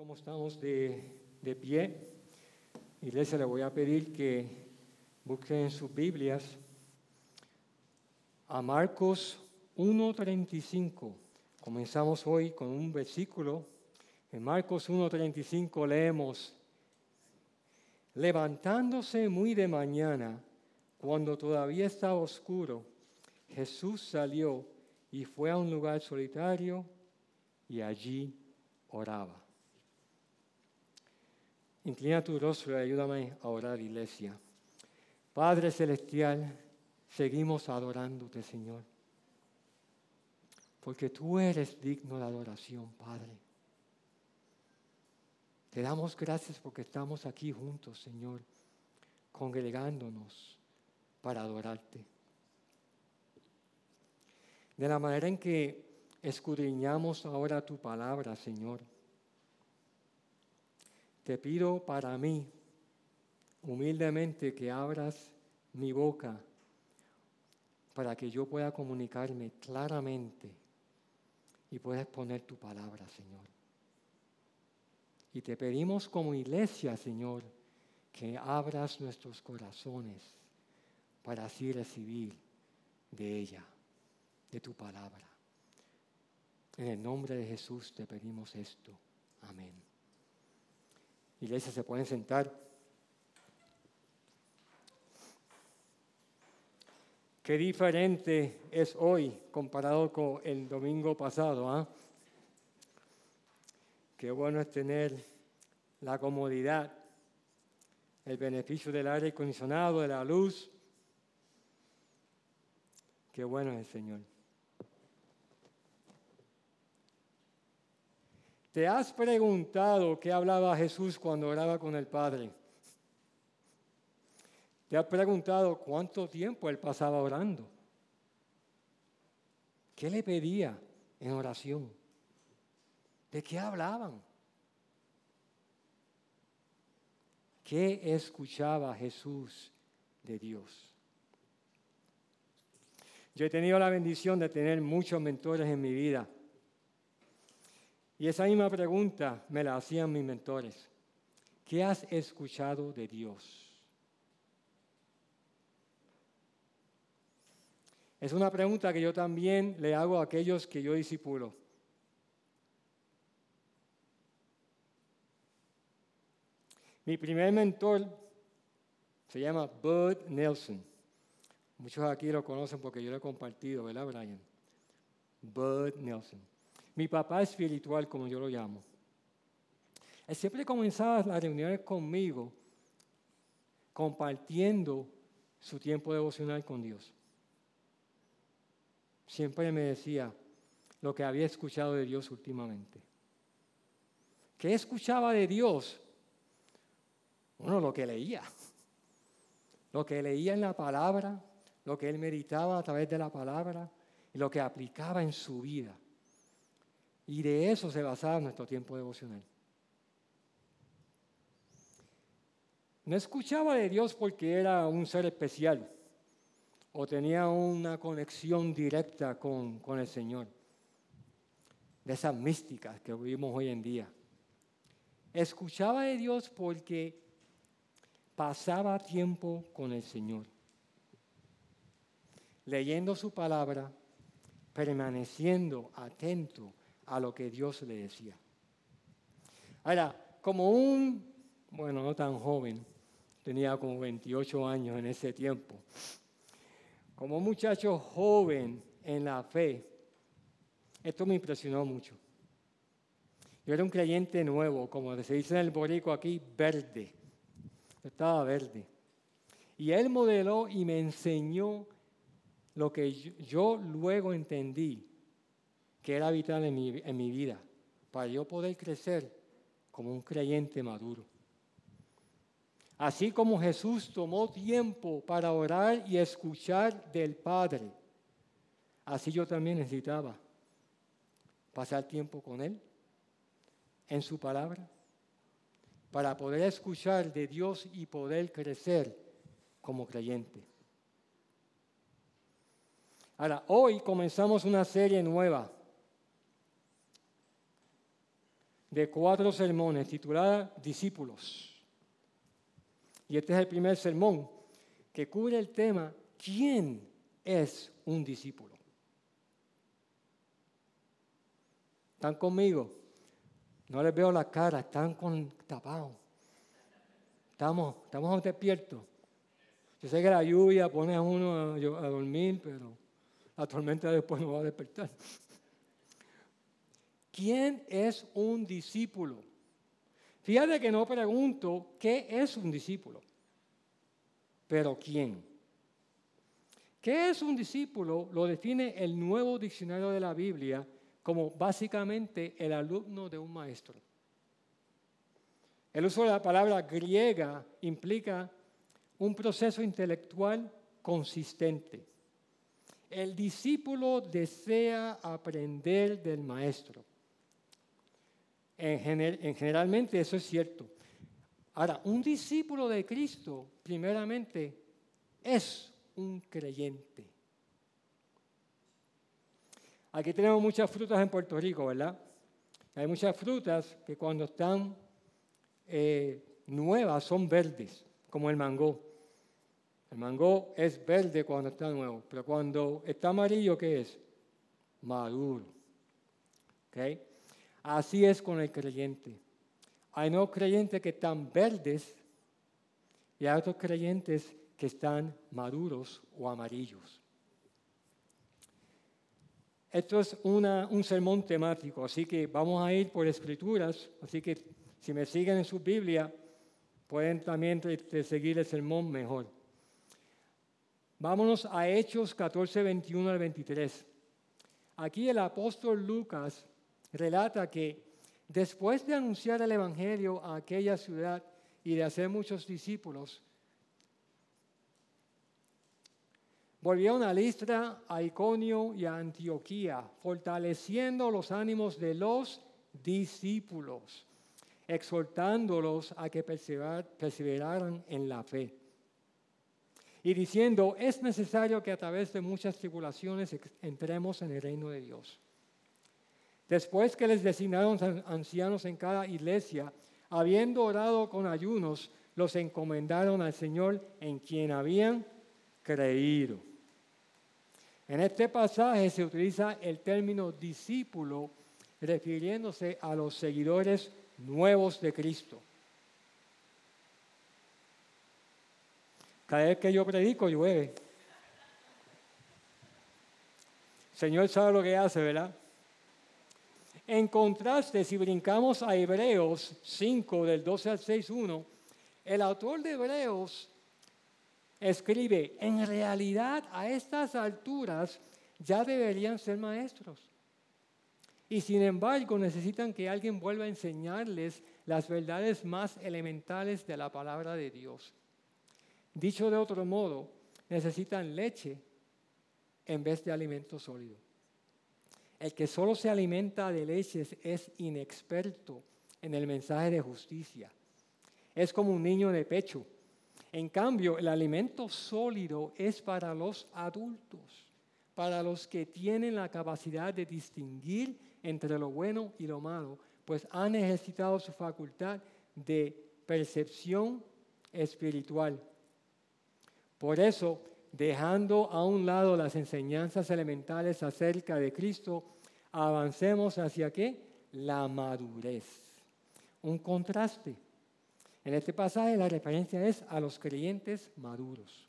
como estamos de, pie, iglesia, le voy a pedir que busquen en sus Biblias a Marcos 1.35. Comenzamos hoy con un versículo. En Marcos 1.35 leemos, levantándose muy de mañana, cuando todavía estaba oscuro, Jesús salió y fue a un lugar solitario y allí oraba. Inclina tu rostro y ayúdame a orar, iglesia. Padre Celestial, seguimos adorándote, Señor. Porque tú eres digno de adoración, Padre. Te damos gracias porque estamos aquí juntos, Señor, congregándonos para adorarte. De la manera en que escudriñamos ahora tu palabra, Señor te pido para mí, humildemente, que abras mi boca para que yo pueda comunicarme claramente y pueda exponer tu palabra, Señor. Y te pedimos como iglesia, Señor, que abras nuestros corazones para así recibir de ella, de tu palabra. En el nombre de Jesús te pedimos esto. Amén. Iglesia, se pueden sentar. Qué diferente es hoy comparado con el domingo pasado. ¿ah? Qué bueno es tener la comodidad, el beneficio del aire acondicionado, de la luz. Qué bueno es el Señor. ¿Te has preguntado qué hablaba Jesús cuando oraba con el Padre? ¿Te has preguntado cuánto tiempo él pasaba orando? ¿Qué le pedía en oración? ¿De qué hablaban? ¿Qué escuchaba Jesús de Dios? Yo he tenido la bendición de tener muchos mentores en mi vida y esa misma pregunta me la hacían mis mentores. ¿Qué has escuchado de Dios? Es una pregunta que yo también le hago a aquellos que yo disipulo. Mi primer mentor se llama Bud Nelson. Muchos aquí lo conocen porque yo lo he compartido, ¿verdad, Brian? Bud Nelson mi papá espiritual, como yo lo llamo. Él siempre comenzaba las reuniones conmigo compartiendo su tiempo devocional con Dios. Siempre me decía lo que había escuchado de Dios últimamente. ¿Qué escuchaba de Dios? Bueno, lo que leía. Lo que leía en la palabra, lo que él meditaba a través de la palabra y lo que aplicaba en su vida. Y de eso se basaba nuestro tiempo devocional. No escuchaba de Dios porque era un ser especial o tenía una conexión directa con, con el Señor. De esas místicas que vivimos hoy en día. Escuchaba de Dios porque pasaba tiempo con el Señor, leyendo su palabra, permaneciendo atento a lo que Dios le decía. Ahora, como un, bueno, no tan joven, tenía como 28 años en ese tiempo, como un muchacho joven en la fe, esto me impresionó mucho. Yo era un creyente nuevo, como se dice en el borico aquí, verde. estaba verde. Y él modeló y me enseñó lo que yo luego entendí que era vital en mi, en mi vida para yo poder crecer como un creyente maduro. Así como Jesús tomó tiempo para orar y escuchar del Padre, así yo también necesitaba pasar tiempo con Él, en su palabra, para poder escuchar de Dios y poder crecer como creyente. Ahora, hoy comenzamos una serie nueva de cuatro sermones titulada Discípulos. Y este es el primer sermón que cubre el tema ¿quién es un discípulo? ¿Están conmigo? No les veo la cara, están con tapados. Estamos, estamos despiertos. Yo sé que la lluvia pone a uno a, a dormir, pero la tormenta después nos va a despertar. ¿Quién es un discípulo? Fíjate que no pregunto qué es un discípulo, pero quién. ¿Qué es un discípulo? Lo define el nuevo diccionario de la Biblia como básicamente el alumno de un maestro. El uso de la palabra griega implica un proceso intelectual consistente. El discípulo desea aprender del maestro. En, generalmente eso es cierto. Ahora, un discípulo de Cristo, primeramente, es un creyente. Aquí tenemos muchas frutas en Puerto Rico, ¿verdad? Hay muchas frutas que cuando están eh, nuevas son verdes, como el mango. El mango es verde cuando está nuevo, pero cuando está amarillo, ¿qué es? Maduro. ¿Okay? Así es con el creyente. Hay no creyentes que están verdes y hay otros creyentes que están maduros o amarillos. Esto es un sermón temático, así que vamos a ir por escrituras, así que si me siguen en su Biblia, pueden también seguir el sermón mejor. Vámonos a Hechos 14, 21 al 23. Aquí el apóstol Lucas relata que después de anunciar el Evangelio a aquella ciudad y de hacer muchos discípulos, volvieron a Listra, a Iconio y a Antioquía, fortaleciendo los ánimos de los discípulos, exhortándolos a que perseveraran en la fe. Y diciendo, es necesario que a través de muchas tribulaciones entremos en el reino de Dios. Después que les designaron ancianos en cada iglesia, habiendo orado con ayunos, los encomendaron al Señor en quien habían creído. En este pasaje se utiliza el término discípulo refiriéndose a los seguidores nuevos de Cristo. Cada vez que yo predico llueve. Señor sabe lo que hace, ¿verdad? En contraste, si brincamos a Hebreos 5, del 12 al 6, 1, el autor de Hebreos escribe, en realidad a estas alturas ya deberían ser maestros. Y sin embargo necesitan que alguien vuelva a enseñarles las verdades más elementales de la palabra de Dios. Dicho de otro modo, necesitan leche en vez de alimento sólido. El que solo se alimenta de leches es inexperto en el mensaje de justicia. Es como un niño de pecho. En cambio, el alimento sólido es para los adultos, para los que tienen la capacidad de distinguir entre lo bueno y lo malo, pues han ejercitado su facultad de percepción espiritual. Por eso, dejando a un lado las enseñanzas elementales acerca de Cristo, avancemos hacia qué? La madurez. Un contraste. En este pasaje la referencia es a los creyentes maduros.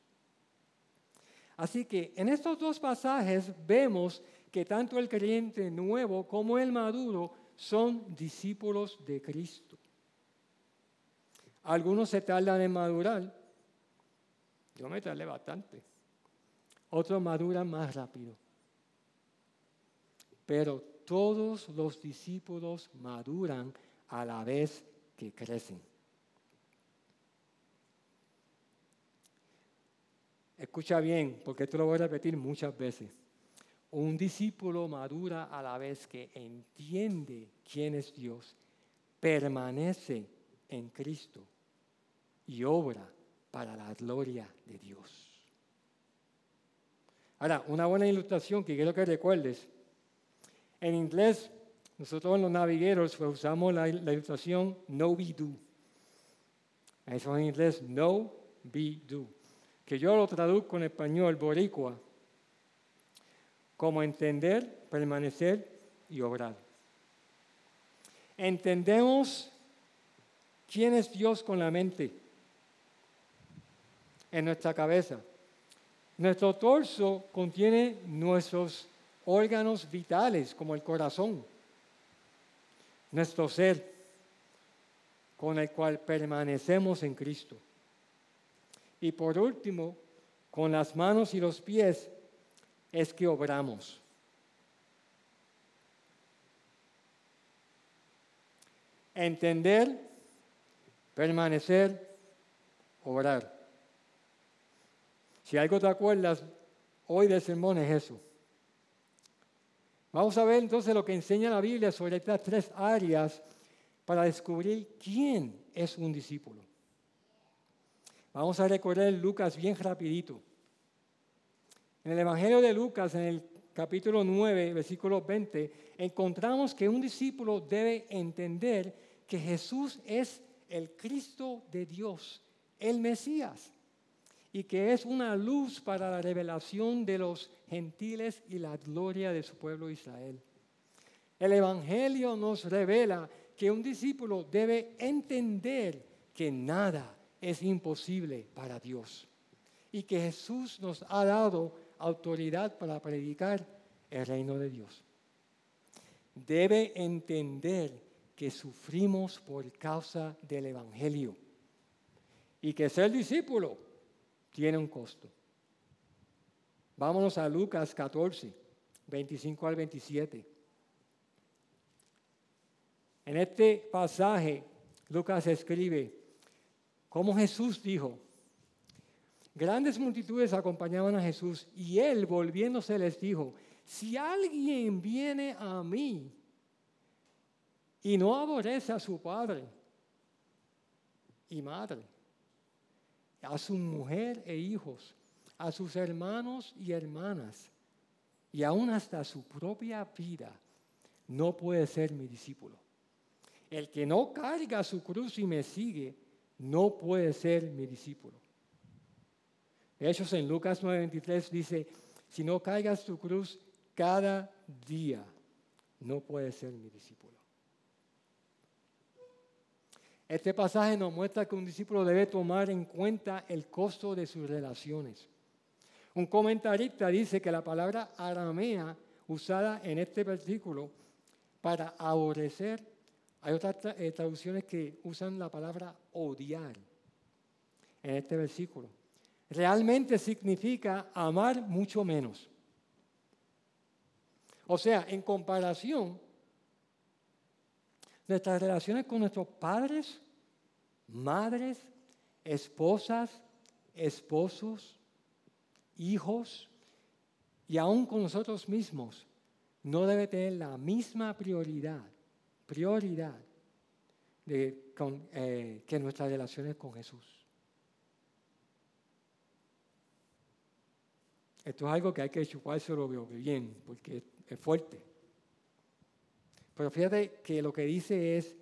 Así que en estos dos pasajes vemos que tanto el creyente nuevo como el maduro son discípulos de Cristo. Algunos se tardan en madurar. Yo me tardé bastante otros maduran más rápido. Pero todos los discípulos maduran a la vez que crecen. Escucha bien, porque esto lo voy a repetir muchas veces. Un discípulo madura a la vez que entiende quién es Dios, permanece en Cristo y obra para la gloria de Dios. Ahora, una buena ilustración que quiero que recuerdes. En inglés nosotros los navigueros pues, usamos la, ilustración no be do. Eso en inglés no be do. Que yo lo traduzco en español boricua como entender, permanecer y obrar. Entendemos quién es Dios con la mente en nuestra cabeza. Nuestro torso contiene nuestros órganos vitales, como el corazón, nuestro ser, con el cual permanecemos en Cristo. Y por último, con las manos y los pies es que obramos. Entender, permanecer, obrar. Si algo te acuerdas hoy del sermón es eso. Vamos a ver entonces lo que enseña la Biblia sobre estas tres áreas para descubrir quién es un discípulo. Vamos a recorrer Lucas bien rapidito. En el Evangelio de Lucas, en el capítulo 9, versículo 20, encontramos que un discípulo debe entender que Jesús es el Cristo de Dios, el Mesías y que es una luz para la revelación de los gentiles y la gloria de su pueblo Israel. El Evangelio nos revela que un discípulo debe entender que nada es imposible para Dios y que Jesús nos ha dado autoridad para predicar el reino de Dios. Debe entender que sufrimos por causa del Evangelio y que ser discípulo tiene un costo. Vámonos a Lucas 14, 25 al 27. En este pasaje, Lucas escribe cómo Jesús dijo, grandes multitudes acompañaban a Jesús y él volviéndose les dijo, si alguien viene a mí y no aborrece a su padre y madre, a su mujer e hijos, a sus hermanos y hermanas, y aún hasta su propia vida, no puede ser mi discípulo. El que no carga su cruz y me sigue, no puede ser mi discípulo. Hechos en Lucas 9:23 dice, si no cargas tu cruz cada día, no puede ser mi discípulo. Este pasaje nos muestra que un discípulo debe tomar en cuenta el costo de sus relaciones. Un comentarista dice que la palabra aramea usada en este versículo para aborrecer, hay otras eh, traducciones que usan la palabra odiar en este versículo. Realmente significa amar mucho menos. O sea, en comparación, nuestras relaciones con nuestros padres, madres, esposas, esposos, hijos y aún con nosotros mismos no debe tener la misma prioridad, prioridad eh, que nuestras relaciones con Jesús. Esto es algo que hay que chupárselo bien, porque es fuerte. Pero fíjate que lo que dice es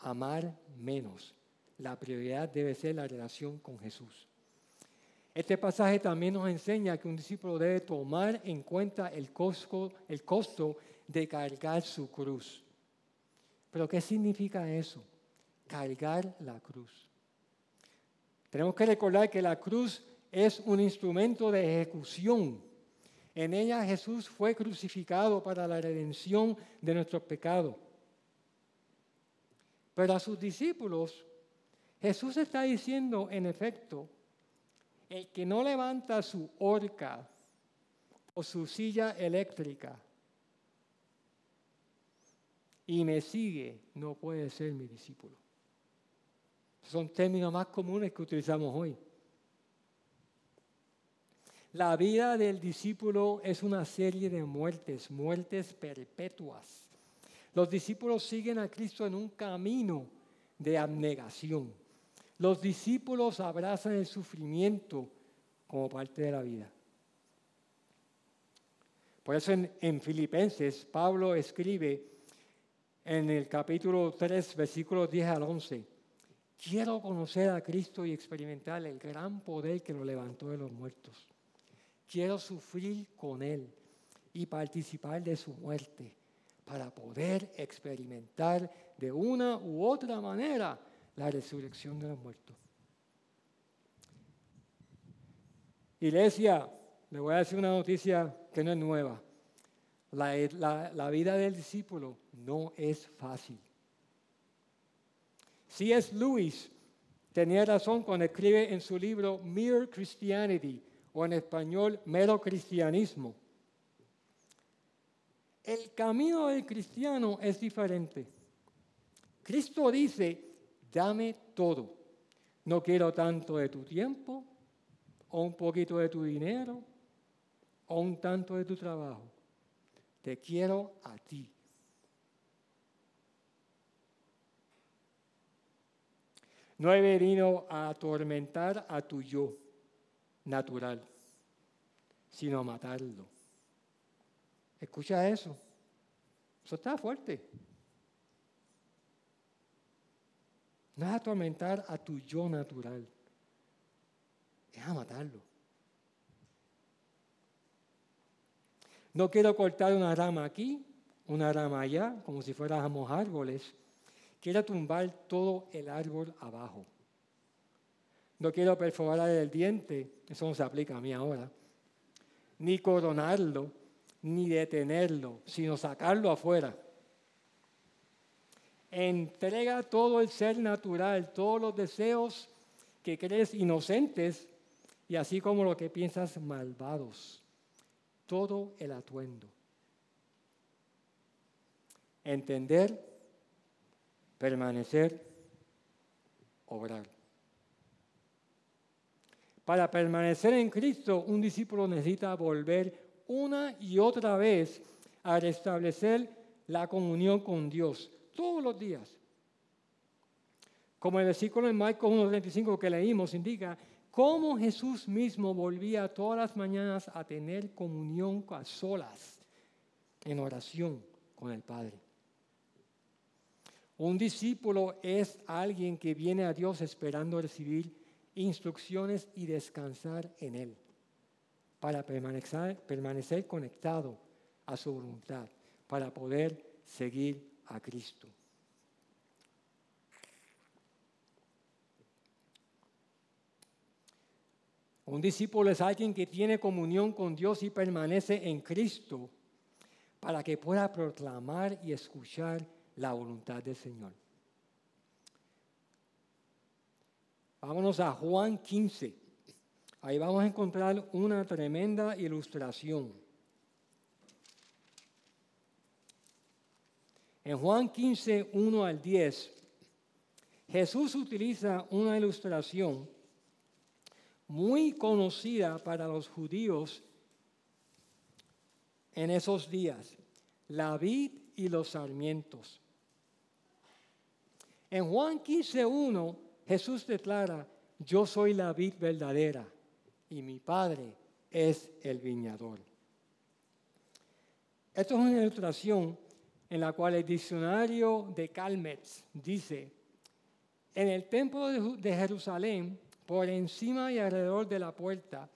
amar menos. La prioridad debe ser la relación con Jesús. Este pasaje también nos enseña que un discípulo debe tomar en cuenta el costo, el costo de cargar su cruz. Pero ¿qué significa eso? Cargar la cruz. Tenemos que recordar que la cruz es un instrumento de ejecución en ella Jesús fue crucificado para la redención de nuestros pecados. Pero a sus discípulos, Jesús está diciendo, en efecto, el que no levanta su horca o su silla eléctrica y me sigue, no puede ser mi discípulo. Son términos más comunes que utilizamos hoy. La vida del discípulo es una serie de muertes, muertes perpetuas. Los discípulos siguen a Cristo en un camino de abnegación. Los discípulos abrazan el sufrimiento como parte de la vida. Por eso en, Filipenses Pablo escribe en el capítulo 3, versículos 10 al 11. Quiero conocer a Cristo y experimentar el gran poder que lo levantó de los muertos. Quiero sufrir con Él y participar de su muerte para poder experimentar de una u otra manera la resurrección de los muertos. Iglesia, le voy a decir una noticia que no es nueva. La, vida del discípulo no es fácil. Si es Lewis tenía razón cuando escribe en su libro Mere Christianity, o en español Mero Cristianismo. El camino del cristiano es diferente. Cristo dice, dame todo. No quiero tanto de tu tiempo, o un poquito de tu dinero, o un tanto de tu trabajo. Te quiero a ti. No he venido a atormentar a tu yo natural, sino a matarlo. Escucha eso. Eso está fuerte. No es atormentar a tu yo natural, es a matarlo. No quiero cortar una rama aquí, una rama allá, como si fuéramos árboles. Quiero tumbar todo el árbol abajo. No quiero perforar el diente, eso no se aplica a mí ahora, ni coronarlo, ni detenerlo, sino sacarlo afuera. Entrega todo el ser natural, todos los deseos que crees inocentes y así como lo que piensas malvados, todo el atuendo. Entender, permanecer, obrar. Para permanecer en Cristo, un discípulo necesita volver una y otra vez a restablecer la comunión con Dios todos los días. Como el versículo en Marcos 1.35 que leímos indica, cómo Jesús mismo volvía todas las mañanas a tener comunión a solas, en oración con el Padre. Un discípulo es alguien que viene a Dios esperando recibir instrucciones y descansar en Él para permanecer, permanecer conectado a su voluntad, para poder seguir a Cristo. Un discípulo es alguien que tiene comunión con Dios y permanece en Cristo para que pueda proclamar y escuchar la voluntad del Señor. Vámonos a Juan 15. Ahí vamos a encontrar una tremenda ilustración. En Juan 15, 1 al 10, Jesús utiliza una ilustración muy conocida para los judíos en esos días, la vid y los sarmientos. En Juan 15, 1, Jesús declara, yo soy la vid verdadera y mi Padre es el viñador. Esto es una ilustración en la cual el diccionario de Calmetz dice, en el templo de Jerusalén, por encima y alrededor de la puerta,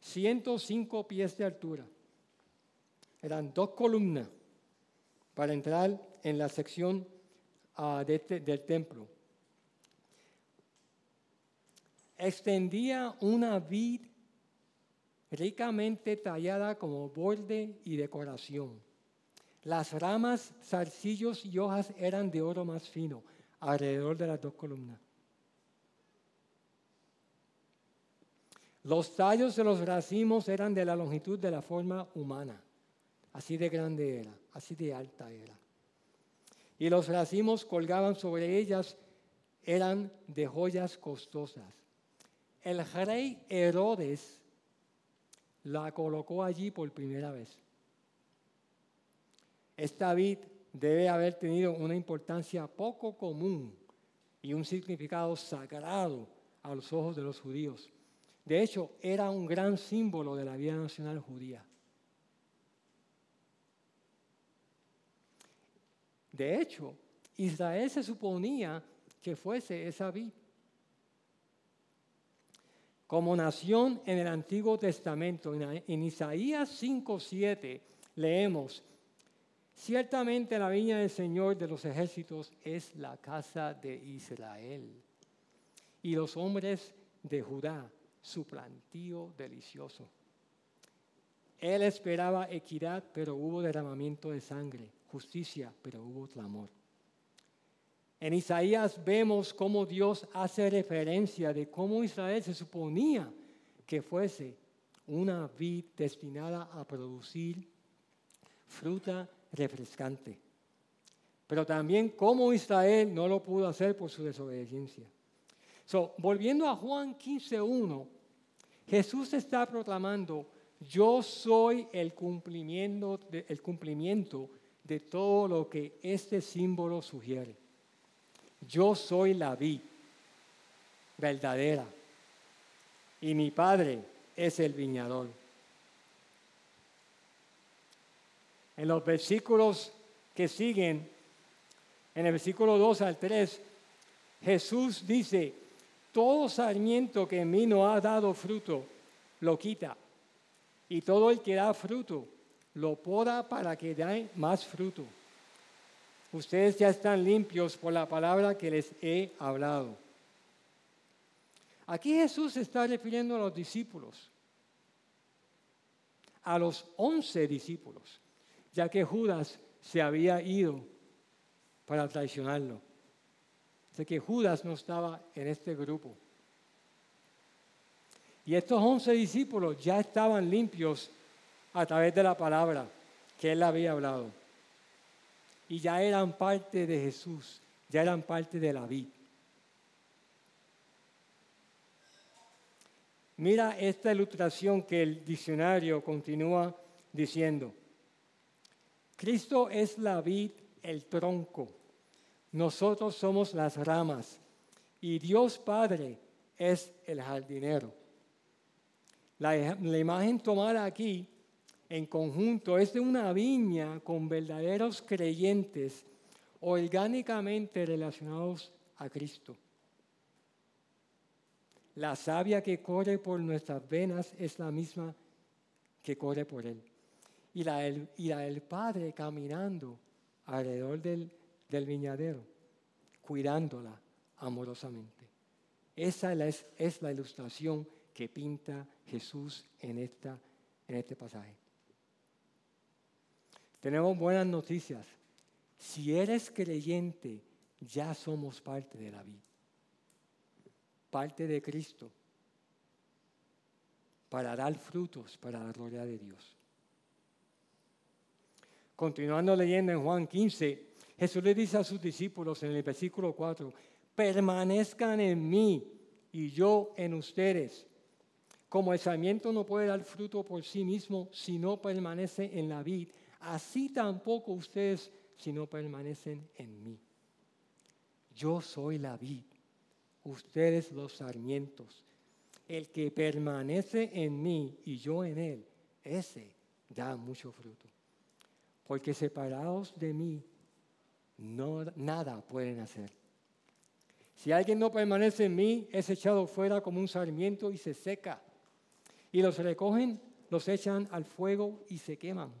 105 pies de altura. Eran dos columnas para entrar en la sección ah, este, del templo extendía una vid ricamente tallada como borde y decoración. Las ramas, zarcillos y hojas eran de oro más fino, alrededor de las dos columnas. Los tallos de los racimos eran de la longitud de la forma humana. Así de grande era, así de alta era. Y los racimos colgaban sobre ellas, eran de joyas costosas el rey Herodes la colocó allí por primera vez. Esta vid debe haber tenido una importancia poco común y un significado sagrado a los ojos de los judíos. De hecho, era un gran símbolo de la vida nacional judía. De hecho, Israel se suponía que fuese esa vid. Como nación en el Antiguo Testamento, en Isaías 5:7 leemos, ciertamente la viña del Señor de los ejércitos es la casa de Israel y los hombres de Judá su plantío delicioso. Él esperaba equidad, pero hubo derramamiento de sangre, justicia, pero hubo clamor. En Isaías vemos cómo Dios hace referencia de cómo Israel se suponía que fuese una vid destinada a producir fruta refrescante. Pero también cómo Israel no lo pudo hacer por su desobediencia. So, volviendo a Juan 15.1, Jesús está proclamando, yo soy el cumplimiento, el cumplimiento de todo lo que este símbolo sugiere. Yo soy la vid verdadera y mi padre es el viñador. En los versículos que siguen, en el versículo 2 al 3, Jesús dice, todo sarmiento que en mí no ha dado fruto, lo quita. Y todo el que da fruto, lo poda para que dé más fruto. Ustedes ya están limpios por la palabra que les he hablado. Aquí Jesús está refiriendo a los discípulos, a los once discípulos, ya que Judas se había ido para traicionarlo. Así que Judas no estaba en este grupo. Y estos once discípulos ya estaban limpios a través de la palabra que él había hablado y ya eran parte de Jesús, ya eran parte de la vida. Mira esta ilustración que el diccionario continúa diciendo. Cristo es la vid, el tronco. Nosotros somos las ramas. Y Dios Padre es el jardinero. La, la imagen tomada aquí en conjunto es de una viña con verdaderos creyentes orgánicamente relacionados a Cristo. La savia que corre por nuestras venas es la misma que corre por Él. Y la, del Padre caminando alrededor del, viñadero, cuidándola amorosamente. Esa es, es, la ilustración que pinta Jesús en, esta, en este pasaje. Tenemos buenas noticias. Si eres creyente, ya somos parte de la vida. Parte de Cristo. Para dar frutos para la gloria de Dios. Continuando leyendo en Juan 15, Jesús le dice a sus discípulos en el versículo 4, permanezcan en mí y yo en ustedes. Como el sarmiento no puede dar fruto por sí mismo si no permanece en la vid, así tampoco ustedes si no permanecen en mí. Yo soy la vid, ustedes los sarmientos. El que permanece en mí y yo en él, ese da mucho fruto. Porque separados de mí, no, nada pueden hacer. Si alguien no permanece en mí, es echado fuera como un sarmiento y se seca. Y los recogen, los echan al fuego y se queman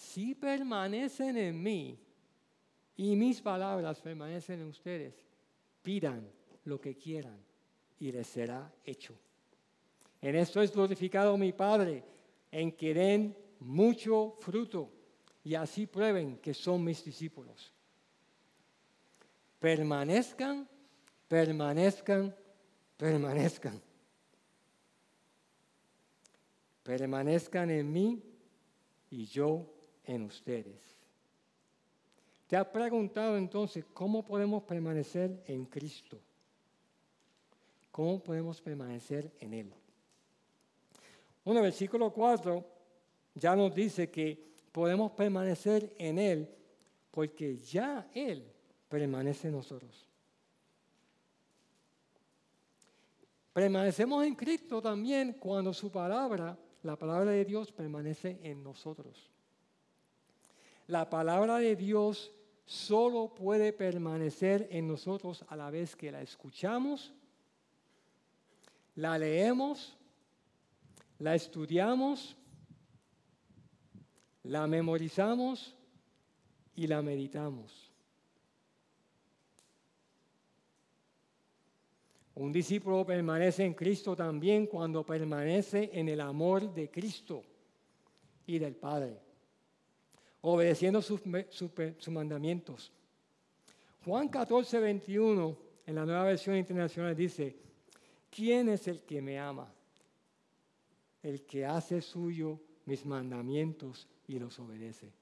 si permanecen en mí y mis palabras permanecen en ustedes, pidan lo que quieran y les será hecho. En esto es glorificado mi Padre, en que den mucho fruto y así prueben que son mis discípulos. Permanezcan, permanezcan, permanezcan. Permanezcan en mí y yo en ustedes. ¿Te has preguntado entonces cómo podemos permanecer en Cristo? ¿Cómo podemos permanecer en Él? Bueno, versículo 4 ya nos dice que podemos permanecer en Él porque ya Él permanece en nosotros. Permanecemos en Cristo también cuando su palabra, la palabra de Dios, permanece en nosotros. La palabra de Dios solo puede permanecer en nosotros a la vez que la escuchamos, la leemos, la estudiamos, la memorizamos y la meditamos. Un discípulo permanece en Cristo también cuando permanece en el amor de Cristo y del Padre, obedeciendo sus, mandamientos. Juan 14, 21, en la nueva versión internacional, dice, ¿quién es el que me ama? El que hace suyo mis mandamientos y los obedece.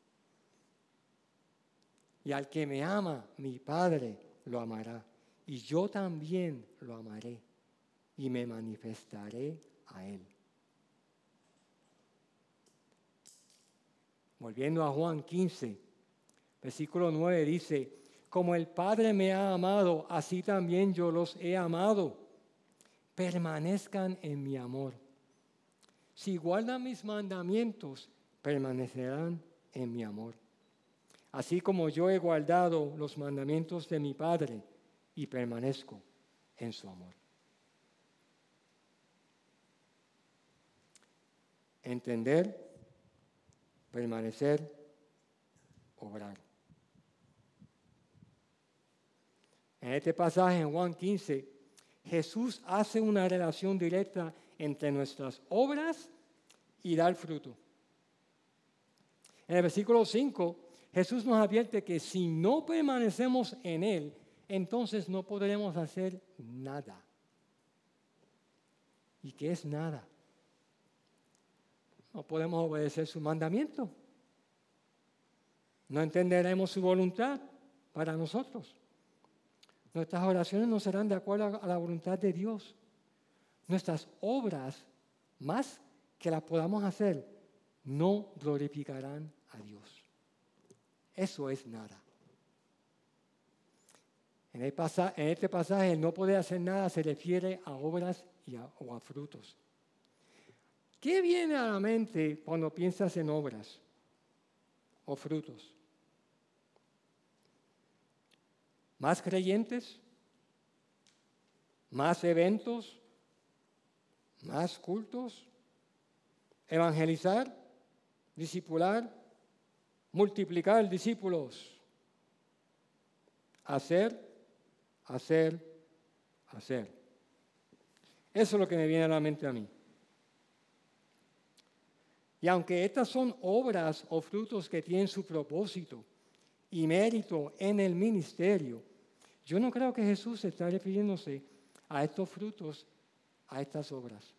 Y al que me ama, mi Padre lo amará. Y yo también lo amaré y me manifestaré a él. Volviendo a Juan 15, versículo 9 dice, como el Padre me ha amado, así también yo los he amado. Permanezcan en mi amor. Si guardan mis mandamientos, permanecerán en mi amor. Así como yo he guardado los mandamientos de mi Padre y permanezco en su amor. Entender, permanecer, obrar. En este pasaje en Juan 15, Jesús hace una relación directa entre nuestras obras y dar fruto. En el versículo 5, Jesús nos advierte que si no permanecemos en Él, entonces no podremos hacer nada. ¿Y qué es nada? No podemos obedecer su mandamiento. No entenderemos su voluntad para nosotros. Nuestras oraciones no serán de acuerdo a la voluntad de Dios. Nuestras obras, más que las podamos hacer, no glorificarán a Dios. Eso es nada. En, este pasaje, el no poder hacer nada se refiere a obras y o a frutos. ¿Qué viene a la mente cuando piensas en obras o frutos? ¿Más creyentes? ¿Más eventos? ¿Más cultos? ¿Evangelizar? ¿Discipular? ¿Multiplicar discípulos? ¿Hacer? hacer, hacer. Eso es lo que me viene a la mente a mí. Y aunque estas son obras o frutos que tienen su propósito y mérito en el ministerio, yo no creo que Jesús está refiriéndose a estos frutos, a estas obras.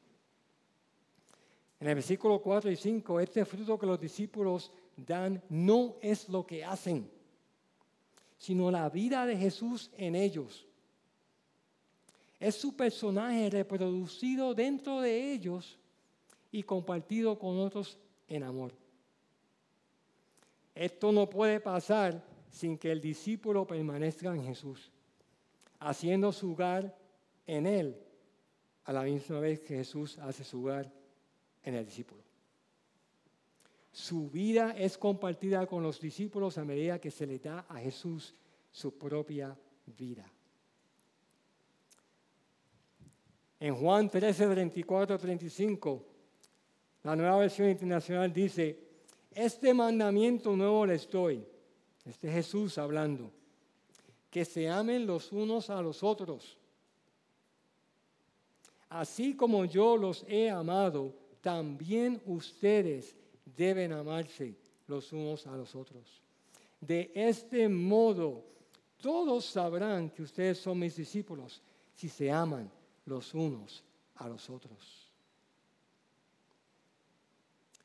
En el versículo 4 y 5, este fruto que los discípulos dan no es lo que hacen sino la vida de Jesús en ellos. Es su personaje reproducido dentro de ellos y compartido con otros en amor. Esto no puede pasar sin que el discípulo permanezca en Jesús, haciendo su hogar en Él, a la misma vez que Jesús hace su hogar en el discípulo. Su vida es compartida con los discípulos a medida que se le da a Jesús su propia vida. En Juan 13, 34, 35, la nueva versión internacional dice, este mandamiento nuevo les doy, este Jesús hablando, que se amen los unos a los otros. Así como yo los he amado, también ustedes deben amarse los unos a los otros. De este modo, todos sabrán que ustedes son mis discípulos si se aman los unos a los otros.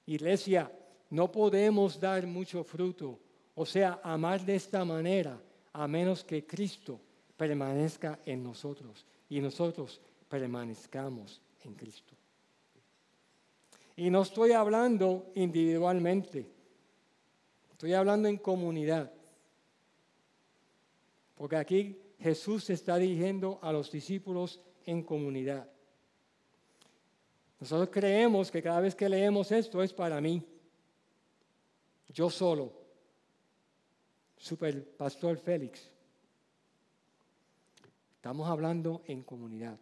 Iglesia, no podemos dar mucho fruto, o sea, amar de esta manera, a menos que Cristo permanezca en nosotros y nosotros permanezcamos en Cristo. Y no estoy hablando individualmente, estoy hablando en comunidad. Porque aquí Jesús está dirigiendo a los discípulos en comunidad. Nosotros creemos que cada vez que leemos esto es para mí, yo solo. super pastor Félix. Estamos hablando en comunidad,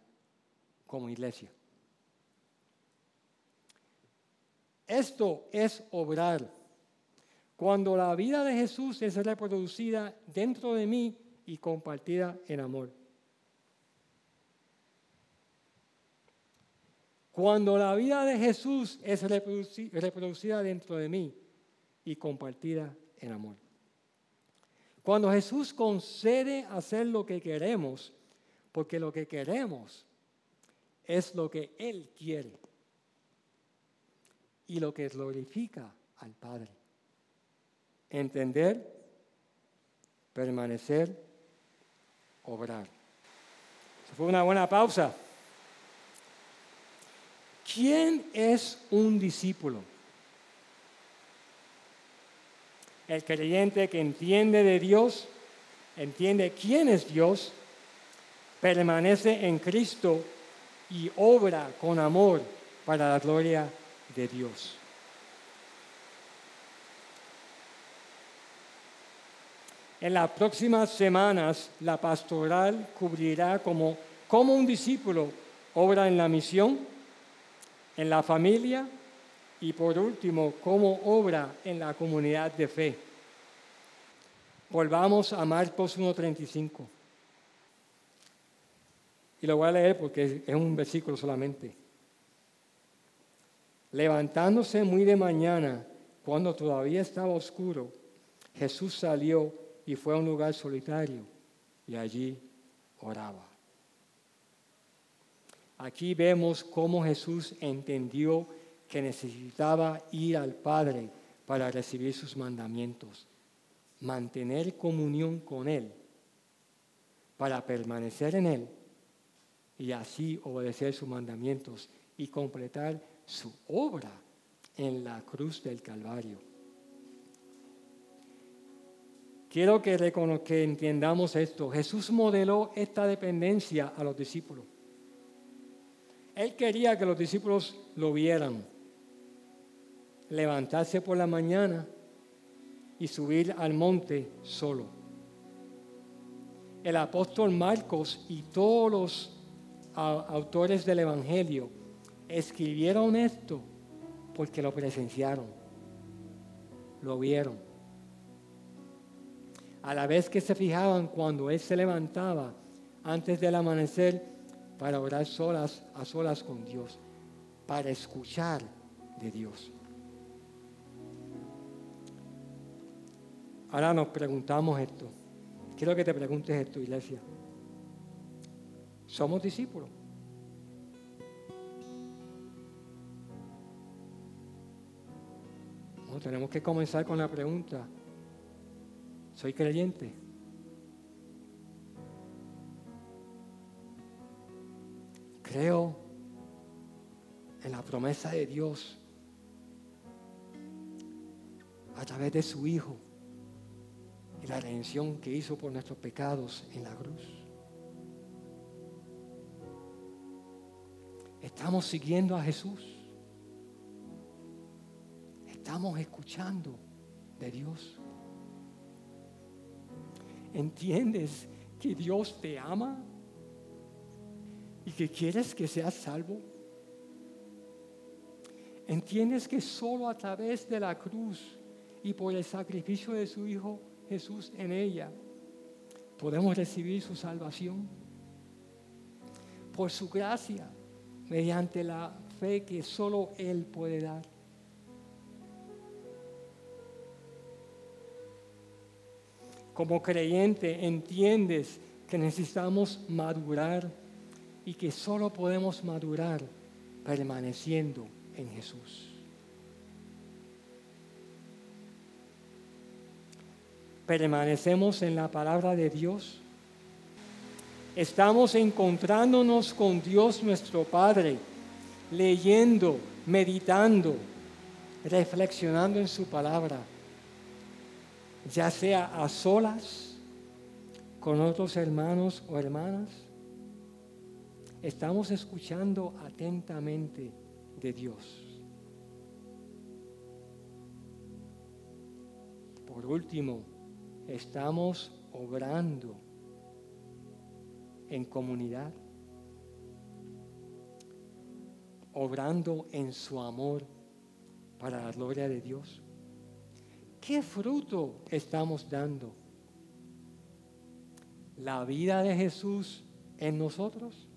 como iglesia. Esto es obrar. Cuando la vida de Jesús es reproducida dentro de mí y compartida en amor. Cuando la vida de Jesús es reproducida dentro de mí y compartida en amor. Cuando Jesús concede hacer lo que queremos, porque lo que queremos es lo que Él quiere y lo que glorifica al Padre. Entender, permanecer, obrar. fue una buena pausa. ¿Quién es un discípulo? El creyente que entiende de Dios, entiende quién es Dios, permanece en Cristo y obra con amor para la gloria de Dios. En las próximas semanas, la pastoral cubrirá como, como un discípulo obra en la misión en la familia y por último, cómo obra en la comunidad de fe. Volvamos a Marcos 1.35. Y lo voy a leer porque es un versículo solamente. Levantándose muy de mañana, cuando todavía estaba oscuro, Jesús salió y fue a un lugar solitario y allí oraba. Aquí vemos cómo Jesús entendió que necesitaba ir al Padre para recibir sus mandamientos, mantener comunión con Él, para permanecer en Él y así obedecer sus mandamientos y completar su obra en la cruz del Calvario. Quiero que, que entendamos esto. Jesús modeló esta dependencia a los discípulos. Él quería que los discípulos lo vieran, levantarse por la mañana y subir al monte solo. El apóstol Marcos y todos los autores del Evangelio escribieron esto porque lo presenciaron, lo vieron. A la vez que se fijaban cuando Él se levantaba antes del amanecer, para orar solas, a solas con Dios, para escuchar de Dios. Ahora nos preguntamos esto. Quiero que te preguntes esto, iglesia. ¿Somos discípulos? tenemos que comenzar con la pregunta. ¿Soy creyente? Creo en la promesa de Dios a través de su Hijo y la redención que hizo por nuestros pecados en la cruz. Estamos siguiendo a Jesús. Estamos escuchando de Dios. ¿Entiendes que Dios te ama? Y que quieres que seas salvo? ¿Entiendes que solo a través de la cruz y por el sacrificio de su Hijo Jesús en ella podemos recibir su salvación? Por su gracia, mediante la fe que solo Él puede dar. Como creyente entiendes que necesitamos madurar y que solo podemos madurar permaneciendo en Jesús. Permanecemos en la palabra de Dios. Estamos encontrándonos con Dios nuestro Padre, leyendo, meditando, reflexionando en su palabra, ya sea a solas, con otros hermanos o hermanas estamos escuchando atentamente de Dios. Por último, estamos obrando en comunidad, obrando en su amor para la gloria de Dios. ¿Qué fruto estamos dando? ¿La vida de Jesús en nosotros?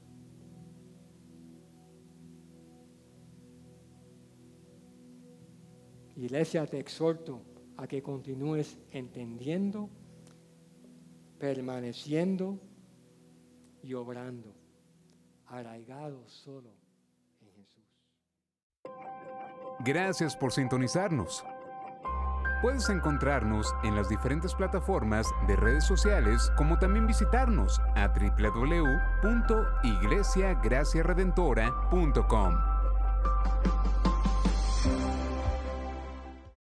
Iglesia, te exhorto a que continúes entendiendo, permaneciendo y obrando, arraigado solo en Jesús. Gracias por sintonizarnos. Puedes encontrarnos en las diferentes plataformas de redes sociales, como también visitarnos a www.iglesiagraciaredentora.com.